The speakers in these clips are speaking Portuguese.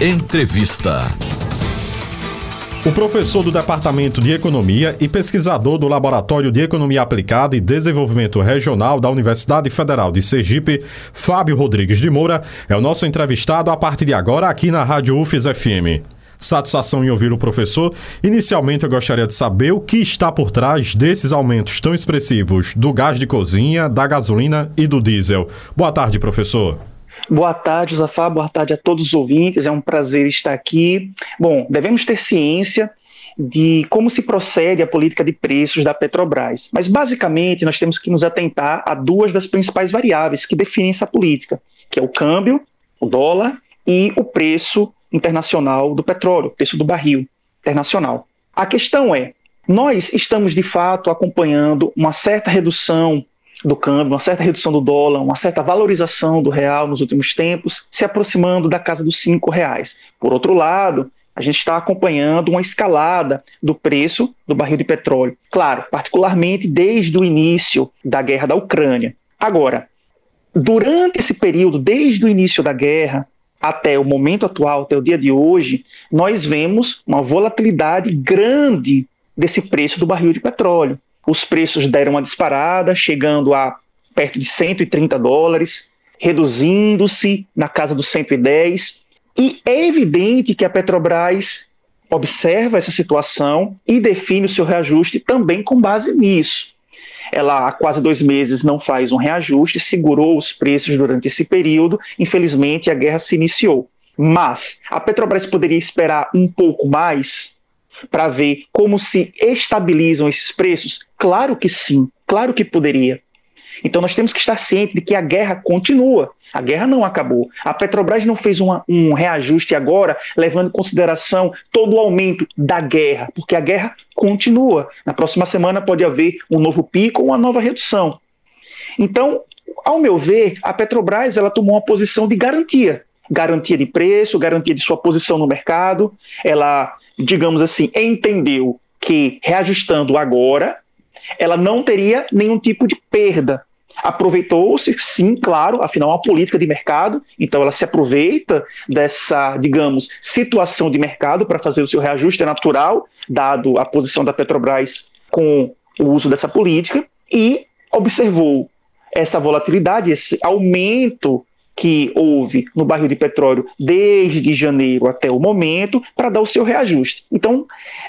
Entrevista. O professor do Departamento de Economia e pesquisador do Laboratório de Economia Aplicada e Desenvolvimento Regional da Universidade Federal de Sergipe, Fábio Rodrigues de Moura, é o nosso entrevistado a partir de agora aqui na Rádio UFES FM. Satisfação em ouvir o professor. Inicialmente, eu gostaria de saber o que está por trás desses aumentos tão expressivos do gás de cozinha, da gasolina e do diesel. Boa tarde, professor. Boa tarde, Josafá. Boa tarde a todos os ouvintes. É um prazer estar aqui. Bom, devemos ter ciência de como se procede a política de preços da Petrobras. Mas, basicamente, nós temos que nos atentar a duas das principais variáveis que definem essa política, que é o câmbio, o dólar, e o preço internacional do petróleo, o preço do barril internacional. A questão é, nós estamos, de fato, acompanhando uma certa redução do câmbio, uma certa redução do dólar, uma certa valorização do real nos últimos tempos, se aproximando da casa dos cinco reais. Por outro lado, a gente está acompanhando uma escalada do preço do barril de petróleo. Claro, particularmente desde o início da guerra da Ucrânia. Agora, durante esse período, desde o início da guerra até o momento atual, até o dia de hoje, nós vemos uma volatilidade grande desse preço do barril de petróleo os preços deram uma disparada, chegando a perto de 130 dólares, reduzindo-se na casa dos 110. E é evidente que a Petrobras observa essa situação e define o seu reajuste também com base nisso. Ela há quase dois meses não faz um reajuste, segurou os preços durante esse período. Infelizmente, a guerra se iniciou. Mas a Petrobras poderia esperar um pouco mais para ver como se estabilizam esses preços? Claro que sim, claro que poderia. Então nós temos que estar cientes de que a guerra continua. A guerra não acabou. A Petrobras não fez uma, um reajuste agora, levando em consideração todo o aumento da guerra, porque a guerra continua. Na próxima semana pode haver um novo pico ou uma nova redução. Então, ao meu ver, a Petrobras ela tomou uma posição de garantia. Garantia de preço, garantia de sua posição no mercado. Ela digamos assim, entendeu que reajustando agora, ela não teria nenhum tipo de perda. Aproveitou-se, sim, claro, afinal, é uma política de mercado, então ela se aproveita dessa, digamos, situação de mercado para fazer o seu reajuste, é natural, dado a posição da Petrobras com o uso dessa política, e observou essa volatilidade, esse aumento que houve no barril de petróleo desde janeiro até o momento para dar o seu reajuste. Então,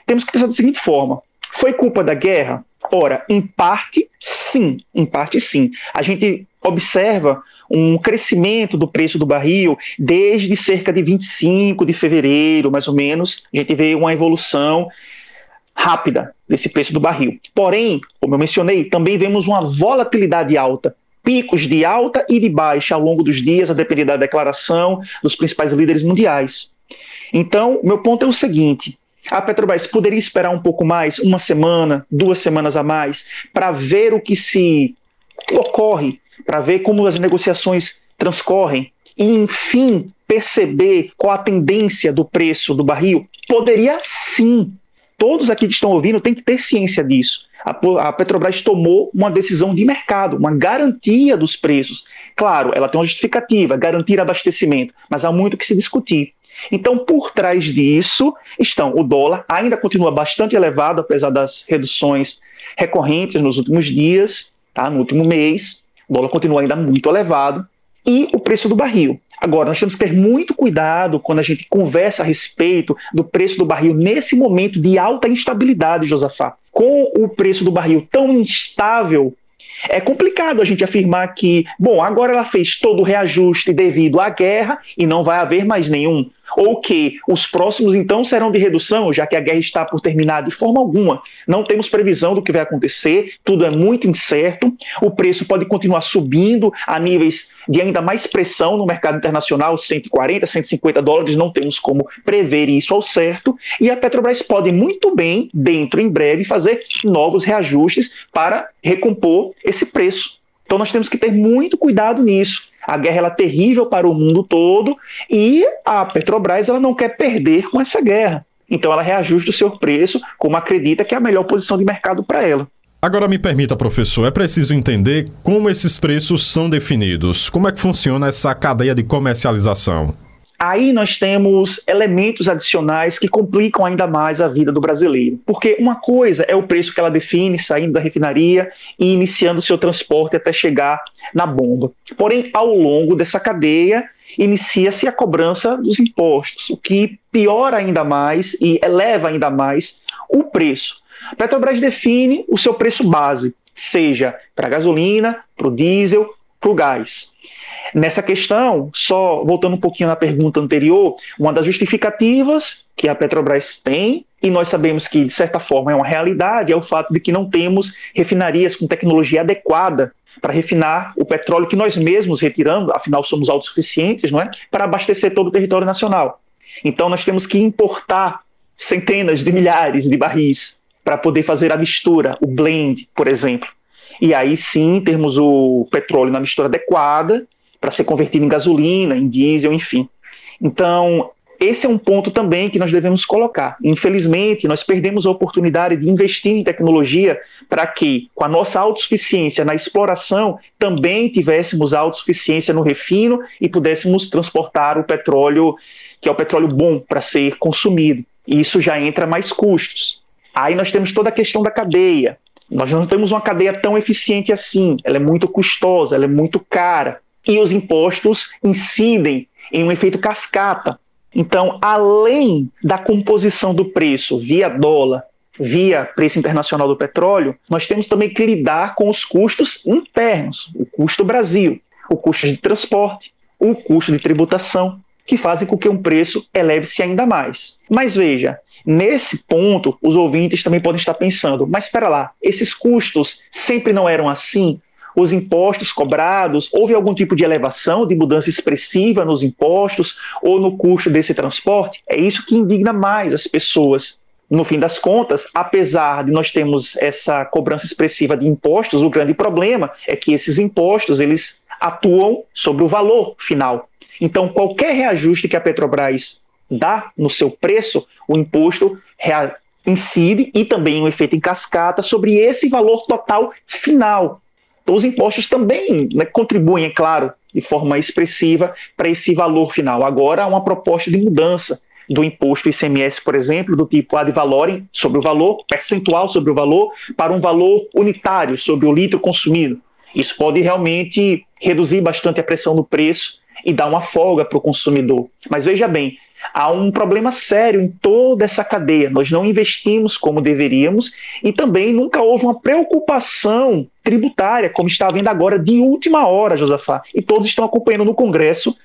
temos que pensar da seguinte forma: foi culpa da guerra? Ora, em parte, sim, em parte, sim. A gente observa um crescimento do preço do barril desde cerca de 25 de fevereiro, mais ou menos. A gente vê uma evolução rápida desse preço do barril. Porém, como eu mencionei, também vemos uma volatilidade alta picos de alta e de baixa ao longo dos dias, a depender da declaração dos principais líderes mundiais. Então, meu ponto é o seguinte: a Petrobras poderia esperar um pouco mais, uma semana, duas semanas a mais, para ver o que se ocorre, para ver como as negociações transcorrem e, enfim, perceber qual a tendência do preço do barril? Poderia sim. Todos aqui que estão ouvindo têm que ter ciência disso a, Petrobras tomou uma decisão de mercado, uma garantia dos preços. Claro, ela tem uma justificativa, garantir abastecimento, mas há muito que se discutir. Então, por trás disso estão o dólar, ainda continua bastante elevado, apesar das reduções recorrentes nos últimos dias, tá? no último mês, o dólar continua ainda muito elevado, e o preço do barril. Agora, nós temos que ter muito cuidado quando a gente conversa a respeito do preço do barril nesse momento de alta instabilidade, Josafá com o preço do barril tão instável, é complicado a gente afirmar que, bom, agora ela fez todo o reajuste devido à guerra e não vai haver mais nenhum. Ou que os próximos então serão de redução, já que a guerra está por terminar de forma alguma. Não temos previsão do que vai acontecer, tudo é muito incerto. O preço pode continuar subindo a níveis de ainda mais pressão no mercado internacional, 140, 150 dólares, não temos como prever isso ao certo. E a Petrobras pode muito bem, dentro em breve, fazer novos reajustes para recompor esse preço. Então nós temos que ter muito cuidado nisso. A guerra é terrível para o mundo todo e a Petrobras ela não quer perder com essa guerra. Então ela reajusta o seu preço como acredita que é a melhor posição de mercado para ela. Agora me permita, professor, é preciso entender como esses preços são definidos. Como é que funciona essa cadeia de comercialização? Aí nós temos elementos adicionais que complicam ainda mais a vida do brasileiro. Porque uma coisa é o preço que ela define saindo da refinaria e iniciando o seu transporte até chegar na bomba. Porém, ao longo dessa cadeia, inicia-se a cobrança dos impostos, o que piora ainda mais e eleva ainda mais o preço. Petrobras define o seu preço base, seja para a gasolina, para o diesel, para o gás. Nessa questão, só voltando um pouquinho na pergunta anterior, uma das justificativas que a Petrobras tem, e nós sabemos que, de certa forma, é uma realidade, é o fato de que não temos refinarias com tecnologia adequada para refinar o petróleo que nós mesmos retiramos, afinal somos autossuficientes, não é? Para abastecer todo o território nacional. Então nós temos que importar centenas de milhares de barris para poder fazer a mistura, o blend, por exemplo. E aí sim temos o petróleo na mistura adequada para ser convertido em gasolina, em diesel, enfim. Então, esse é um ponto também que nós devemos colocar. Infelizmente, nós perdemos a oportunidade de investir em tecnologia para que, com a nossa autossuficiência na exploração, também tivéssemos autossuficiência no refino e pudéssemos transportar o petróleo, que é o petróleo bom para ser consumido. E isso já entra mais custos. Aí nós temos toda a questão da cadeia. Nós não temos uma cadeia tão eficiente assim, ela é muito custosa, ela é muito cara e os impostos incidem em um efeito cascata. Então, além da composição do preço via dólar, via preço internacional do petróleo, nós temos também que lidar com os custos internos, o custo Brasil, o custo de transporte, o custo de tributação, que fazem com que um preço eleve-se ainda mais. Mas veja, nesse ponto, os ouvintes também podem estar pensando, mas espera lá, esses custos sempre não eram assim? Os impostos cobrados, houve algum tipo de elevação, de mudança expressiva nos impostos ou no custo desse transporte? É isso que indigna mais as pessoas. No fim das contas, apesar de nós termos essa cobrança expressiva de impostos, o grande problema é que esses impostos eles atuam sobre o valor final. Então, qualquer reajuste que a Petrobras dá no seu preço, o imposto incide e também um efeito em cascata sobre esse valor total final. Os impostos também né, contribuem, é claro, de forma expressiva para esse valor final. Agora, há uma proposta de mudança do imposto ICMS, por exemplo, do tipo ad valorem sobre o valor, percentual sobre o valor, para um valor unitário sobre o litro consumido. Isso pode realmente reduzir bastante a pressão no preço e dar uma folga para o consumidor. Mas veja bem, há um problema sério em toda essa cadeia. Nós não investimos como deveríamos e também nunca houve uma preocupação tributária, como está havendo agora de última hora, Josafá. E todos estão acompanhando no Congresso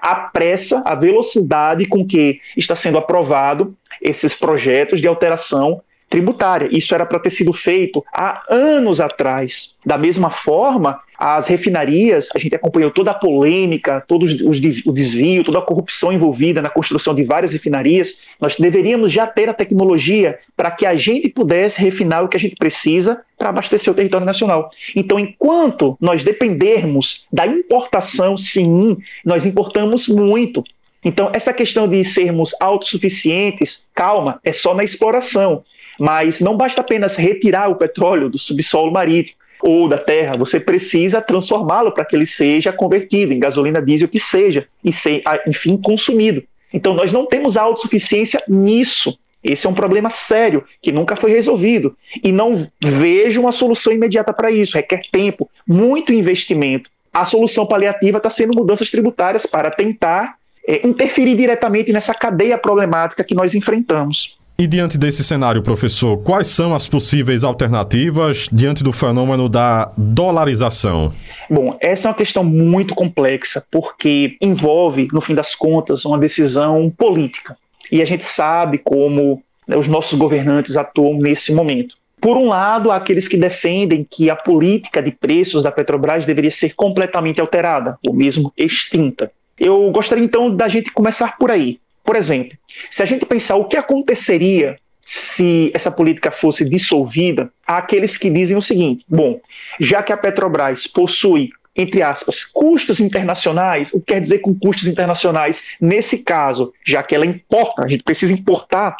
a pressa, a velocidade com que está sendo aprovado esses projetos de alteração tributária. Isso era para ter sido feito há anos atrás. Da mesma forma, as refinarias, a gente acompanhou toda a polêmica, todo o desvio, toda a corrupção envolvida na construção de várias refinarias. Nós deveríamos já ter a tecnologia para que a gente pudesse refinar o que a gente precisa para abastecer o território nacional. Então, enquanto nós dependermos da importação, sim, nós importamos muito. Então, essa questão de sermos autossuficientes, calma, é só na exploração. Mas não basta apenas retirar o petróleo do subsolo marítimo ou da terra, você precisa transformá-lo para que ele seja convertido em gasolina diesel que seja e ser, enfim, consumido. Então nós não temos autossuficiência nisso. Esse é um problema sério que nunca foi resolvido e não vejo uma solução imediata para isso. Requer tempo, muito investimento. A solução paliativa está sendo mudanças tributárias para tentar é, interferir diretamente nessa cadeia problemática que nós enfrentamos. E diante desse cenário, professor, quais são as possíveis alternativas diante do fenômeno da dolarização? Bom, essa é uma questão muito complexa, porque envolve, no fim das contas, uma decisão política. E a gente sabe como né, os nossos governantes atuam nesse momento. Por um lado, há aqueles que defendem que a política de preços da Petrobras deveria ser completamente alterada, ou mesmo extinta. Eu gostaria então da gente começar por aí. Por exemplo, se a gente pensar o que aconteceria se essa política fosse dissolvida, há aqueles que dizem o seguinte: bom, já que a Petrobras possui entre aspas, custos internacionais, o que quer dizer com custos internacionais? Nesse caso, já que ela importa, a gente precisa importar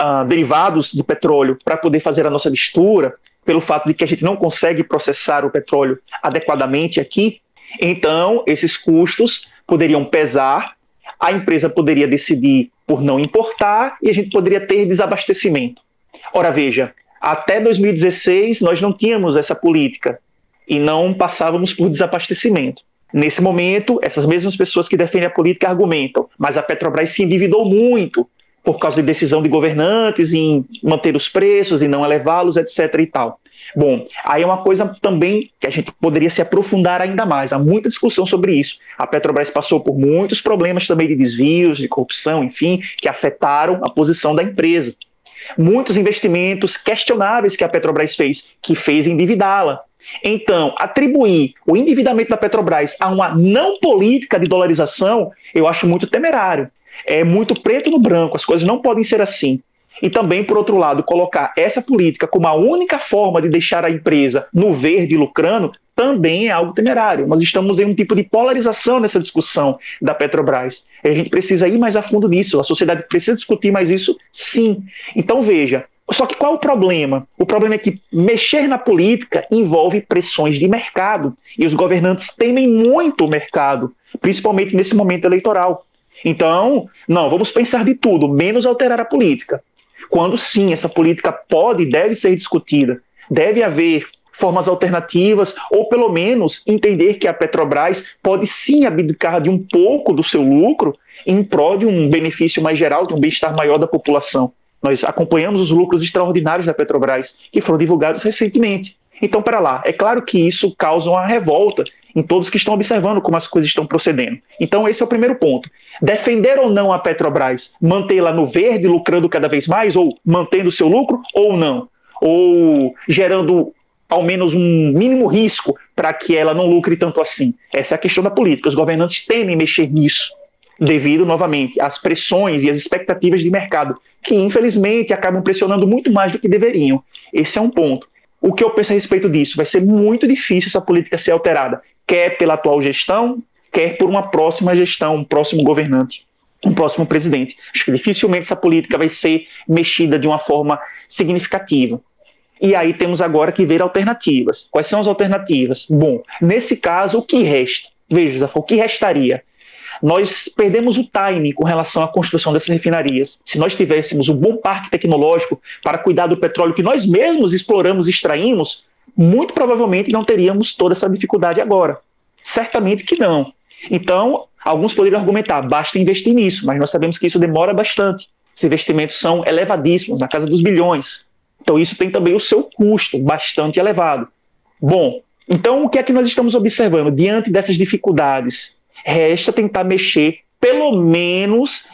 uh, derivados do petróleo para poder fazer a nossa mistura, pelo fato de que a gente não consegue processar o petróleo adequadamente aqui, então esses custos poderiam pesar a empresa poderia decidir por não importar e a gente poderia ter desabastecimento. Ora, veja, até 2016 nós não tínhamos essa política e não passávamos por desabastecimento. Nesse momento, essas mesmas pessoas que defendem a política argumentam, mas a Petrobras se endividou muito por causa de decisão de governantes em manter os preços e não elevá-los, etc. e tal. Bom, aí é uma coisa também que a gente poderia se aprofundar ainda mais. Há muita discussão sobre isso. A Petrobras passou por muitos problemas também de desvios, de corrupção, enfim, que afetaram a posição da empresa. Muitos investimentos questionáveis que a Petrobras fez, que fez endividá-la. Então, atribuir o endividamento da Petrobras a uma não política de dolarização, eu acho muito temerário. É muito preto no branco, as coisas não podem ser assim. E também, por outro lado, colocar essa política como a única forma de deixar a empresa no verde lucrando também é algo temerário. Nós estamos em um tipo de polarização nessa discussão da Petrobras. E a gente precisa ir mais a fundo nisso. A sociedade precisa discutir mais isso, sim. Então, veja. Só que qual o problema? O problema é que mexer na política envolve pressões de mercado. E os governantes temem muito o mercado, principalmente nesse momento eleitoral. Então, não, vamos pensar de tudo, menos alterar a política quando sim essa política pode e deve ser discutida. Deve haver formas alternativas, ou pelo menos entender que a Petrobras pode sim abdicar de um pouco do seu lucro em prol de um benefício mais geral, de um bem-estar maior da população. Nós acompanhamos os lucros extraordinários da Petrobras, que foram divulgados recentemente. Então, para lá, é claro que isso causa uma revolta em todos que estão observando como as coisas estão procedendo. Então, esse é o primeiro ponto. Defender ou não a Petrobras, mantê-la no verde, lucrando cada vez mais, ou mantendo seu lucro, ou não? Ou gerando ao menos um mínimo risco para que ela não lucre tanto assim? Essa é a questão da política. Os governantes temem mexer nisso, devido, novamente, às pressões e às expectativas de mercado, que infelizmente acabam pressionando muito mais do que deveriam. Esse é um ponto. O que eu penso a respeito disso? Vai ser muito difícil essa política ser alterada quer pela atual gestão, quer por uma próxima gestão, um próximo governante, um próximo presidente. Acho que dificilmente essa política vai ser mexida de uma forma significativa. E aí temos agora que ver alternativas. Quais são as alternativas? Bom, nesse caso, o que resta? Veja, Zafo, o que restaria? Nós perdemos o time com relação à construção dessas refinarias. Se nós tivéssemos um bom parque tecnológico para cuidar do petróleo que nós mesmos exploramos e extraímos, muito provavelmente não teríamos toda essa dificuldade agora. Certamente que não. Então, alguns poderiam argumentar, basta investir nisso, mas nós sabemos que isso demora bastante. Esses investimentos são elevadíssimos, na casa dos bilhões. Então, isso tem também o seu custo bastante elevado. Bom, então o que é que nós estamos observando? Diante dessas dificuldades, resta tentar mexer, pelo menos,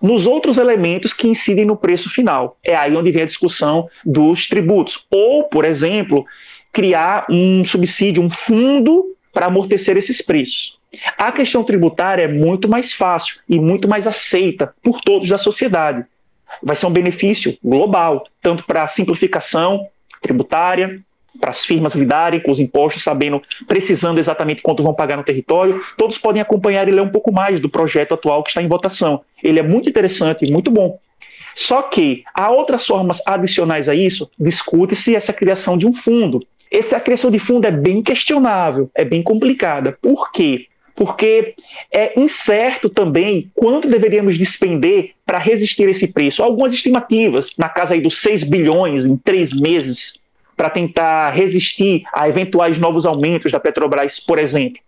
nos outros elementos que incidem no preço final. É aí onde vem a discussão dos tributos. Ou, por exemplo, criar um subsídio, um fundo para amortecer esses preços. A questão tributária é muito mais fácil e muito mais aceita por todos da sociedade. Vai ser um benefício global, tanto para a simplificação tributária, para as firmas lidarem com os impostos, sabendo, precisando exatamente quanto vão pagar no território. Todos podem acompanhar e ler um pouco mais do projeto atual que está em votação. Ele é muito interessante e muito bom. Só que há outras formas adicionais a isso, discute-se essa criação de um fundo essa criação de fundo é bem questionável, é bem complicada. Por quê? Porque é incerto também quanto deveríamos despender para resistir a esse preço. Algumas estimativas, na casa aí dos 6 bilhões em três meses, para tentar resistir a eventuais novos aumentos da Petrobras, por exemplo.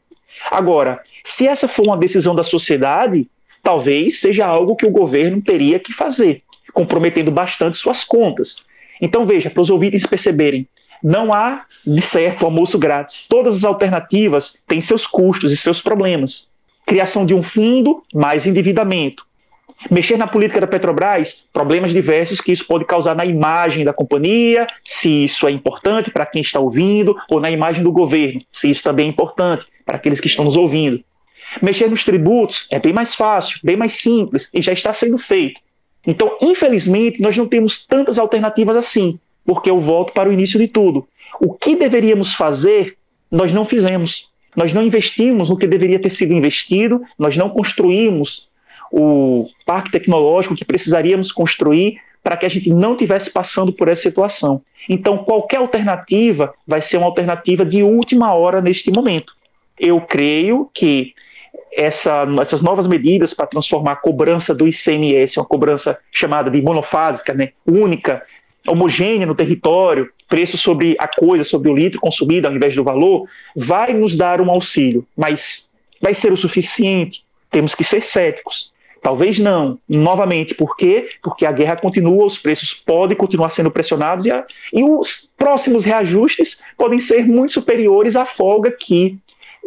Agora, se essa for uma decisão da sociedade, talvez seja algo que o governo teria que fazer, comprometendo bastante suas contas. Então, veja, para os ouvintes perceberem, não há, de certo, almoço grátis. Todas as alternativas têm seus custos e seus problemas. Criação de um fundo, mais endividamento. Mexer na política da Petrobras, problemas diversos que isso pode causar na imagem da companhia, se isso é importante para quem está ouvindo, ou na imagem do governo, se isso também é importante para aqueles que estão nos ouvindo. Mexer nos tributos é bem mais fácil, bem mais simples e já está sendo feito. Então, infelizmente, nós não temos tantas alternativas assim porque eu volto para o início de tudo. O que deveríamos fazer, nós não fizemos. Nós não investimos no que deveria ter sido investido, nós não construímos o parque tecnológico que precisaríamos construir para que a gente não tivesse passando por essa situação. Então, qualquer alternativa vai ser uma alternativa de última hora neste momento. Eu creio que essa, essas novas medidas para transformar a cobrança do ICMS, uma cobrança chamada de monofásica, né, única, homogênea no território, preço sobre a coisa, sobre o litro consumido ao invés do valor, vai nos dar um auxílio, mas vai ser o suficiente? Temos que ser céticos. Talvez não. Novamente, por quê? Porque a guerra continua, os preços podem continuar sendo pressionados e, a, e os próximos reajustes podem ser muito superiores à folga que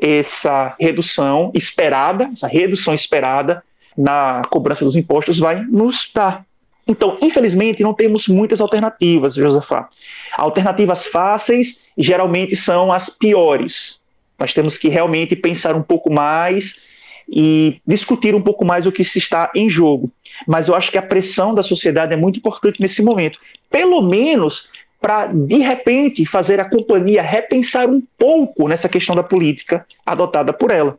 essa redução esperada, essa redução esperada na cobrança dos impostos vai nos dar. Então, infelizmente, não temos muitas alternativas, Josafá. Alternativas fáceis geralmente são as piores. Nós temos que realmente pensar um pouco mais e discutir um pouco mais o que se está em jogo. Mas eu acho que a pressão da sociedade é muito importante nesse momento. Pelo menos para, de repente, fazer a companhia repensar um pouco nessa questão da política adotada por ela.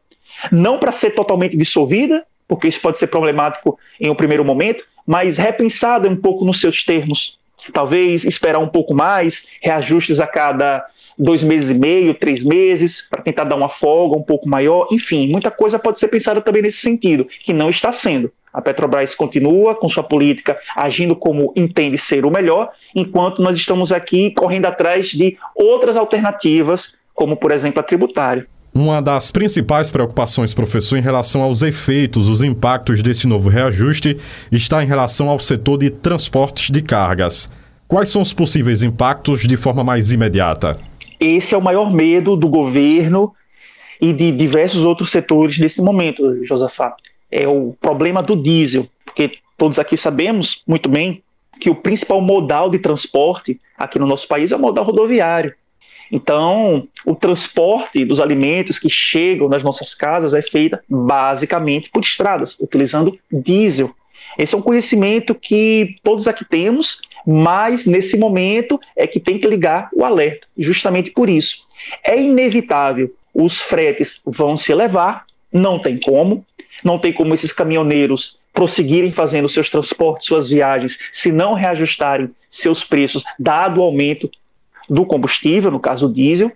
Não para ser totalmente dissolvida, porque isso pode ser problemático em um primeiro momento, mas repensada um pouco nos seus termos. Talvez esperar um pouco mais, reajustes a cada dois meses e meio, três meses, para tentar dar uma folga um pouco maior. Enfim, muita coisa pode ser pensada também nesse sentido, que não está sendo. A Petrobras continua com sua política agindo como entende ser o melhor, enquanto nós estamos aqui correndo atrás de outras alternativas, como por exemplo a tributária. Uma das principais preocupações, professor, em relação aos efeitos, os impactos desse novo reajuste, está em relação ao setor de transportes de cargas. Quais são os possíveis impactos de forma mais imediata? Esse é o maior medo do governo e de diversos outros setores nesse momento, Josafá é o problema do diesel, porque todos aqui sabemos muito bem que o principal modal de transporte aqui no nosso país é o modal rodoviário. Então, o transporte dos alimentos que chegam nas nossas casas é feito basicamente por estradas, utilizando diesel. Esse é um conhecimento que todos aqui temos, mas nesse momento é que tem que ligar o alerta, justamente por isso. É inevitável, os fretes vão se elevar, não tem como, não tem como esses caminhoneiros prosseguirem fazendo seus transportes, suas viagens, se não reajustarem seus preços, dado o aumento do combustível, no caso o diesel.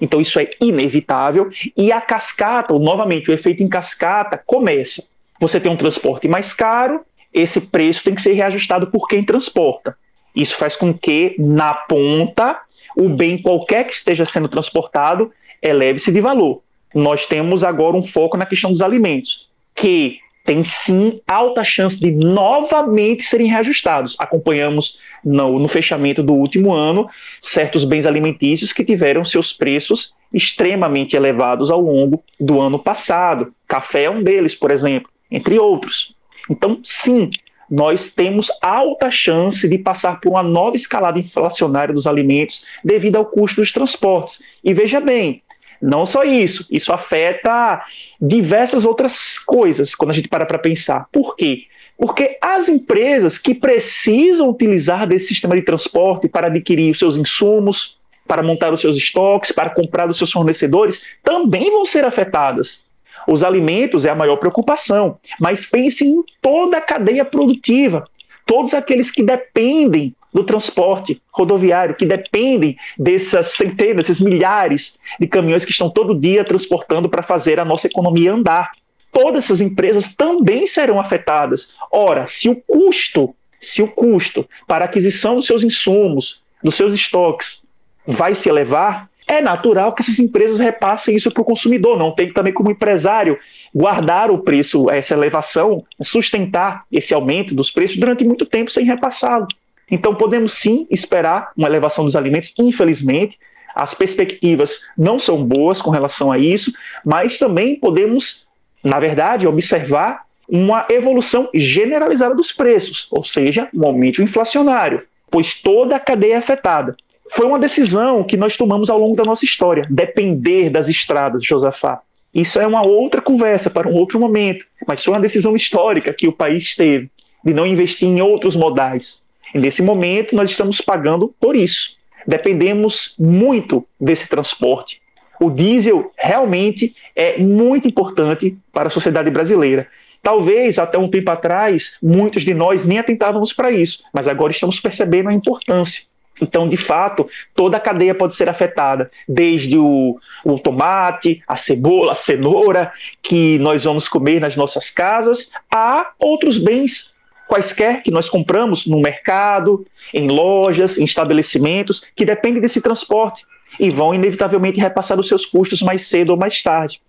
Então isso é inevitável. E a cascata, novamente, o efeito em cascata começa. Você tem um transporte mais caro, esse preço tem que ser reajustado por quem transporta. Isso faz com que, na ponta, o bem qualquer que esteja sendo transportado eleve-se de valor. Nós temos agora um foco na questão dos alimentos que tem sim alta chance de novamente serem reajustados. Acompanhamos no, no, fechamento do último ano certos bens alimentícios que tiveram seus preços extremamente elevados ao longo do ano passado. Café é um deles, por exemplo, entre outros. Então, sim, nós temos alta chance de passar por uma nova escalada inflacionária dos alimentos devido ao custo dos transportes. E veja bem, não só isso, isso afeta diversas outras coisas quando a gente para para pensar. Por quê? Porque as empresas que precisam utilizar desse sistema de transporte para adquirir os seus insumos, para montar os seus estoques, para comprar dos seus fornecedores, também vão ser afetadas. Os alimentos é a maior preocupação, mas pense em toda a cadeia produtiva, todos aqueles que dependem do transporte rodoviário, que dependem dessas centenas, esses milhares de caminhões que estão todo dia transportando para fazer a nossa economia andar. Todas essas empresas também serão afetadas. Ora, se o custo, se o custo para a aquisição dos seus insumos, dos seus estoques, vai se elevar, é natural que essas empresas repassem isso para o consumidor. Não tem também como empresário guardar o preço, essa elevação, sustentar esse aumento dos preços durante muito tempo sem repassá-lo. Então, podemos sim esperar uma elevação dos alimentos, infelizmente. As perspectivas não são boas com relação a isso, mas também podemos, na verdade, observar uma evolução generalizada dos preços, ou seja, um aumento inflacionário, pois toda a cadeia é afetada. Foi uma decisão que nós tomamos ao longo da nossa história, depender das estradas, Josafá. Isso é uma outra conversa para um outro momento, mas foi uma decisão histórica que o país teve de não investir em outros modais, nesse momento, nós estamos pagando por isso. Dependemos muito desse transporte. O diesel realmente é muito importante para a sociedade brasileira. Talvez até um tempo atrás, muitos de nós nem atentávamos para isso, mas agora estamos percebendo a importância. Então, de fato, toda a cadeia pode ser afetada, desde o, o, tomate, a cebola, a cenoura, que nós vamos comer nas nossas casas, a outros bens quaisquer que nós compramos no mercado, em lojas, em estabelecimentos, que dependem desse transporte e vão inevitavelmente repassar os seus custos mais cedo ou mais tarde.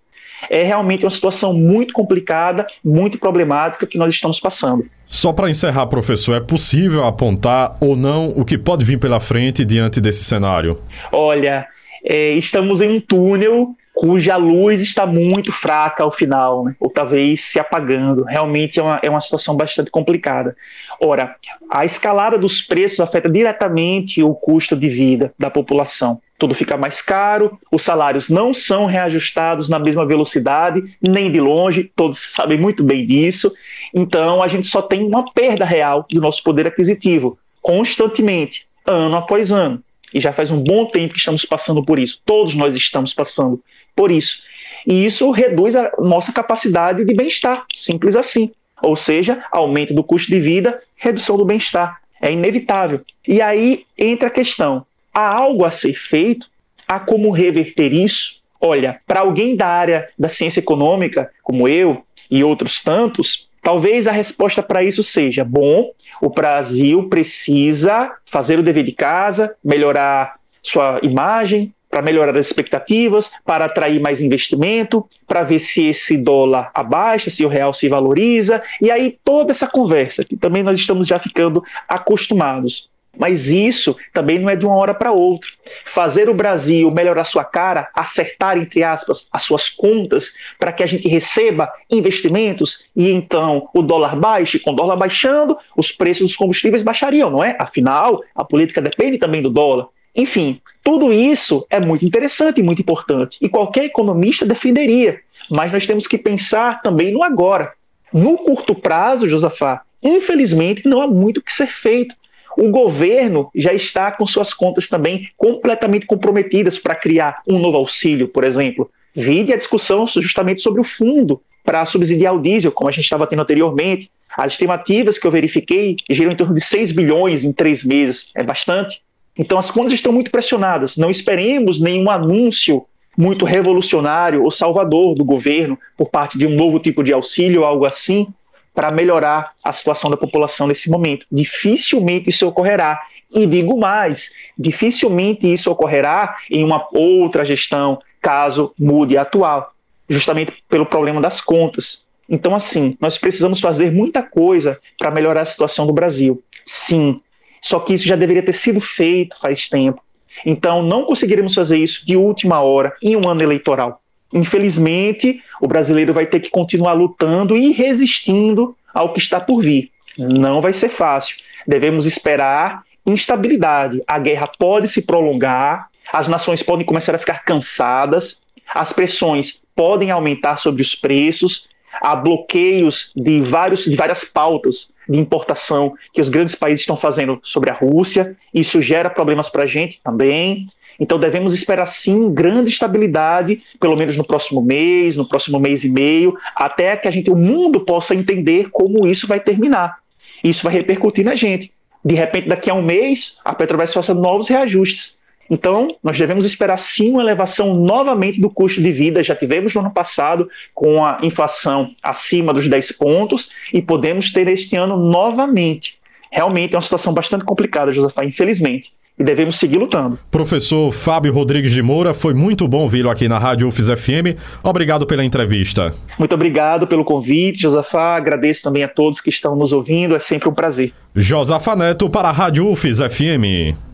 É realmente uma situação muito complicada, muito problemática que nós estamos passando. Só para encerrar, professor, é possível apontar ou não o que pode vir pela frente diante desse cenário? Olha, é, estamos em um túnel cuja luz está muito fraca ao final, né? ou talvez se apagando. Realmente é uma, é uma situação bastante complicada. Ora, a escalada dos preços afeta diretamente o custo de vida da população. Tudo fica mais caro, os salários não são reajustados na mesma velocidade, nem de longe, todos sabem muito bem disso. Então, a gente só tem uma perda real do nosso poder aquisitivo, constantemente, ano após ano. E já faz um bom tempo que estamos passando por isso. Todos nós estamos passando por isso. E isso reduz a nossa capacidade de bem-estar, simples assim. Ou seja, aumento do custo de vida, redução do bem-estar. É inevitável. E aí entra a questão: há algo a ser feito? Há como reverter isso? Olha, para alguém da área da ciência econômica, como eu e outros tantos, talvez a resposta para isso seja: bom, o Brasil precisa fazer o dever de casa, melhorar sua imagem, para melhorar as expectativas, para atrair mais investimento, para ver se esse dólar abaixa, se o real se valoriza, e aí toda essa conversa, que também nós estamos já ficando acostumados. Mas isso também não é de uma hora para outra. Fazer o Brasil melhorar sua cara, acertar, entre aspas, as suas contas, para que a gente receba investimentos e então o dólar baixe. Com o dólar baixando, os preços dos combustíveis baixariam, não é? Afinal, a política depende também do dólar. Enfim, tudo isso é muito interessante e muito importante, e qualquer economista defenderia, mas nós temos que pensar também no agora. No curto prazo, Josafá, infelizmente não há muito que ser feito. O governo já está com suas contas também completamente comprometidas para criar um novo auxílio, por exemplo. Vide a discussão justamente sobre o fundo para subsidiar o diesel, como a gente estava tendo anteriormente. As estimativas que eu verifiquei giram em torno de 6 bilhões em três meses. É bastante. Então as contas estão muito pressionadas. Não esperemos nenhum anúncio muito revolucionário ou salvador do governo por parte de um novo tipo de auxílio algo assim para melhorar a situação da população nesse momento. Dificilmente isso ocorrerá. E digo mais, dificilmente isso ocorrerá em uma outra gestão, caso mude a atual, justamente pelo problema das contas. Então, assim, nós precisamos fazer muita coisa para melhorar a situação do Brasil. Sim, só que isso já deveria ter sido feito faz tempo. Então, não conseguiremos fazer isso de última hora em um ano eleitoral. Infelizmente, o brasileiro vai ter que continuar lutando e resistindo ao que está por vir. Não vai ser fácil. Devemos esperar instabilidade. A guerra pode se prolongar, as nações podem começar a ficar cansadas, as pressões podem aumentar sobre os preços, há bloqueios de, vários, de várias pautas de importação que os grandes países estão fazendo sobre a Rússia. Isso gera problemas para a gente também. Então devemos esperar sim grande estabilidade, pelo menos no próximo mês, no próximo mês e meio, até que a gente, o mundo possa entender como isso vai terminar. Isso vai repercutir na gente. De repente, daqui a um mês, a Petrobras faça novos reajustes. Então, nós devemos esperar sim uma elevação novamente do custo de vida. Já tivemos no ano passado com a inflação acima dos 10 pontos e podemos ter este ano novamente. Realmente é uma situação bastante complicada, Josafá, infelizmente e devemos seguir lutando. Professor Fábio Rodrigues de Moura, foi muito bom vê-lo aqui na Rádio UFES FM. Obrigado pela entrevista. Muito obrigado pelo convite, Josafá. Agradeço também a todos que estão nos ouvindo. É sempre um prazer. Josafa Neto para a Rádio UFES FM.